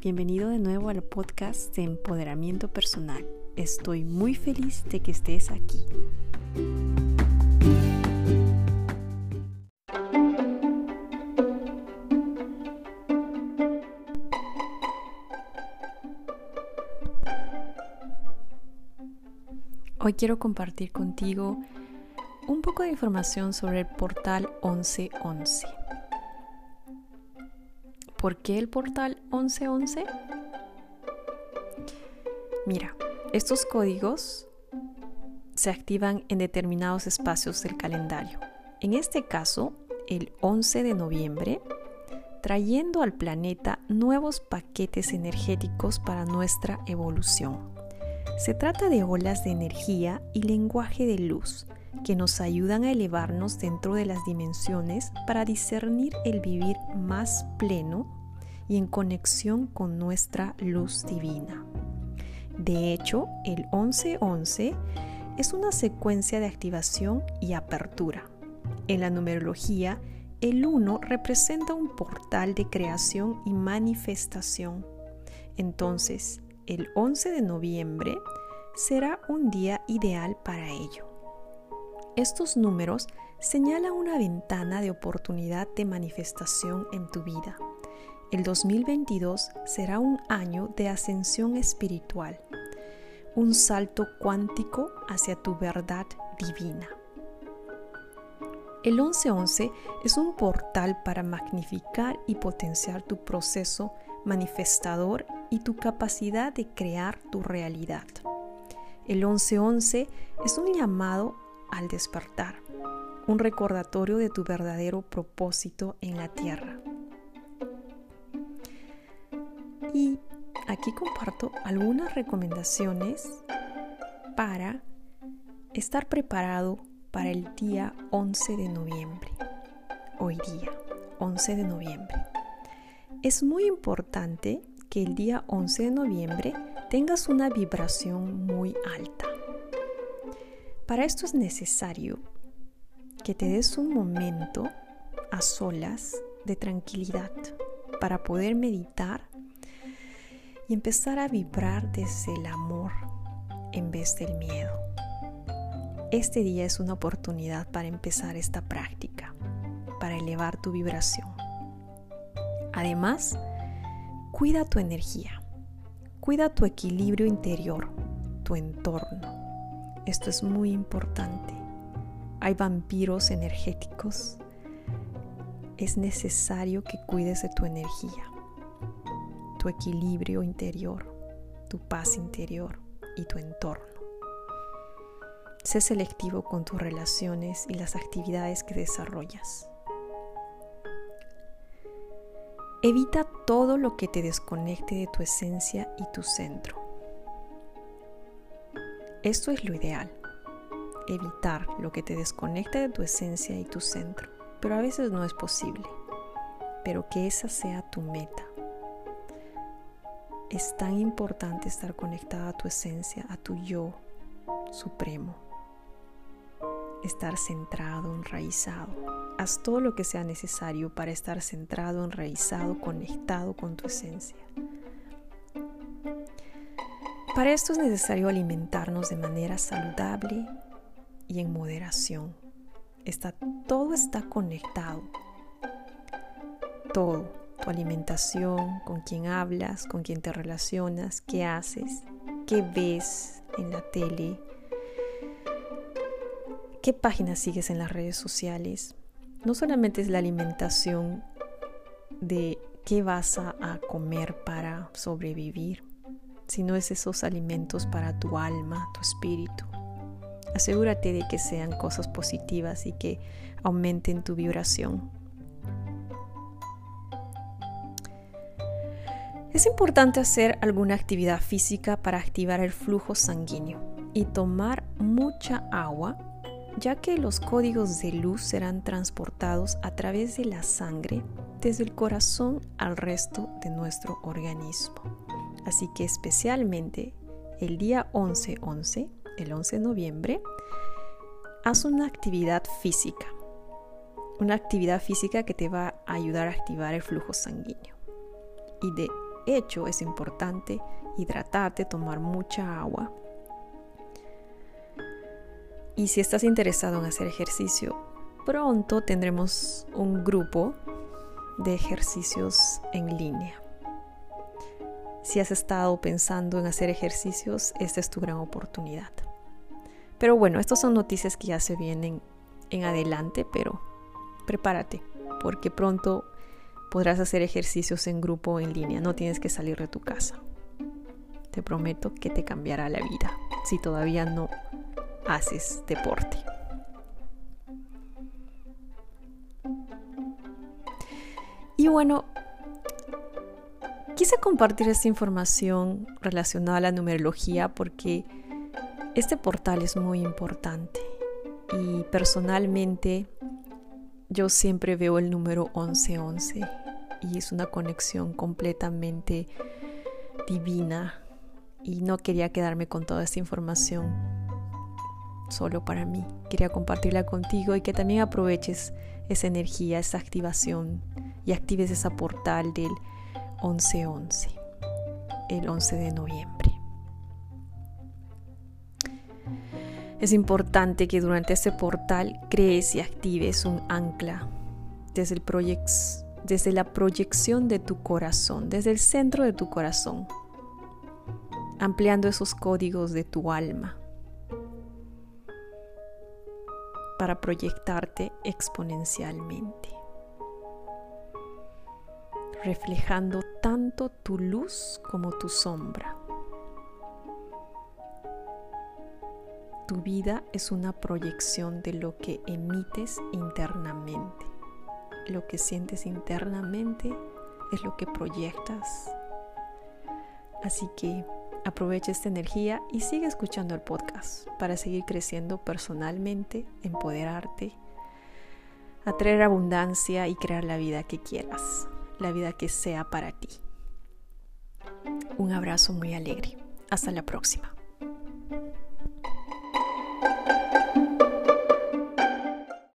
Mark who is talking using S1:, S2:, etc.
S1: bienvenido de nuevo al podcast de empoderamiento personal. Estoy muy feliz de que estés aquí. Hoy quiero compartir contigo un poco de información sobre el portal 1111. ¿Por qué el portal 1111? Mira, estos códigos se activan en determinados espacios del calendario. En este caso, el 11 de noviembre, trayendo al planeta nuevos paquetes energéticos para nuestra evolución. Se trata de olas de energía y lenguaje de luz que nos ayudan a elevarnos dentro de las dimensiones para discernir el vivir más pleno y en conexión con nuestra luz divina. De hecho, el 1111 es una secuencia de activación y apertura. En la numerología, el 1 representa un portal de creación y manifestación. Entonces, el 11 de noviembre será un día ideal para ello. Estos números señalan una ventana de oportunidad de manifestación en tu vida. El 2022 será un año de ascensión espiritual, un salto cuántico hacia tu verdad divina. El 1111 es un portal para magnificar y potenciar tu proceso manifestador y tu capacidad de crear tu realidad. El 1111 es un llamado al despertar, un recordatorio de tu verdadero propósito en la tierra. Y aquí comparto algunas recomendaciones para estar preparado para el día 11 de noviembre. Hoy día, 11 de noviembre. Es muy importante que el día 11 de noviembre tengas una vibración muy alta. Para esto es necesario que te des un momento a solas de tranquilidad para poder meditar y empezar a vibrar desde el amor en vez del miedo. Este día es una oportunidad para empezar esta práctica, para elevar tu vibración. Además, cuida tu energía, cuida tu equilibrio interior, tu entorno esto es muy importante. Hay vampiros energéticos. Es necesario que cuides de tu energía, tu equilibrio interior, tu paz interior y tu entorno. Sé selectivo con tus relaciones y las actividades que desarrollas. Evita todo lo que te desconecte de tu esencia y tu centro. Esto es lo ideal, evitar lo que te desconecta de tu esencia y tu centro, pero a veces no es posible. Pero que esa sea tu meta. Es tan importante estar conectada a tu esencia, a tu yo supremo. Estar centrado, enraizado. Haz todo lo que sea necesario para estar centrado, enraizado, conectado con tu esencia. Para esto es necesario alimentarnos de manera saludable y en moderación. Está, todo está conectado. Todo. Tu alimentación, con quién hablas, con quién te relacionas, qué haces, qué ves en la tele, qué páginas sigues en las redes sociales. No solamente es la alimentación de qué vas a comer para sobrevivir, sino es esos alimentos para tu alma, tu espíritu. Asegúrate de que sean cosas positivas y que aumenten tu vibración. Es importante hacer alguna actividad física para activar el flujo sanguíneo y tomar mucha agua, ya que los códigos de luz serán transportados a través de la sangre desde el corazón al resto de nuestro organismo. Así que especialmente el día 11-11, el 11 de noviembre, haz una actividad física. Una actividad física que te va a ayudar a activar el flujo sanguíneo. Y de hecho, es importante hidratarte, tomar mucha agua. Y si estás interesado en hacer ejercicio, pronto tendremos un grupo de ejercicios en línea. Si has estado pensando en hacer ejercicios, esta es tu gran oportunidad. Pero bueno, estas son noticias que ya se vienen en adelante, pero prepárate, porque pronto podrás hacer ejercicios en grupo en línea, no tienes que salir de tu casa. Te prometo que te cambiará la vida si todavía no haces deporte. Y bueno, quise compartir esta información relacionada a la numerología porque este portal es muy importante y personalmente yo siempre veo el número 1111 y es una conexión completamente divina y no quería quedarme con toda esta información solo para mí. Quería compartirla contigo y que también aproveches esa energía, esa activación y actives esa portal del 1111, el 11 de noviembre. Es importante que durante este portal crees y actives un ancla desde, el desde la proyección de tu corazón, desde el centro de tu corazón, ampliando esos códigos de tu alma para proyectarte exponencialmente, reflejando tanto tu luz como tu sombra. Tu vida es una proyección de lo que emites internamente. Lo que sientes internamente es lo que proyectas. Así que aprovecha esta energía y sigue escuchando el podcast para seguir creciendo personalmente, empoderarte, atraer abundancia y crear la vida que quieras, la vida que sea para ti. Un abrazo muy alegre. Hasta la próxima.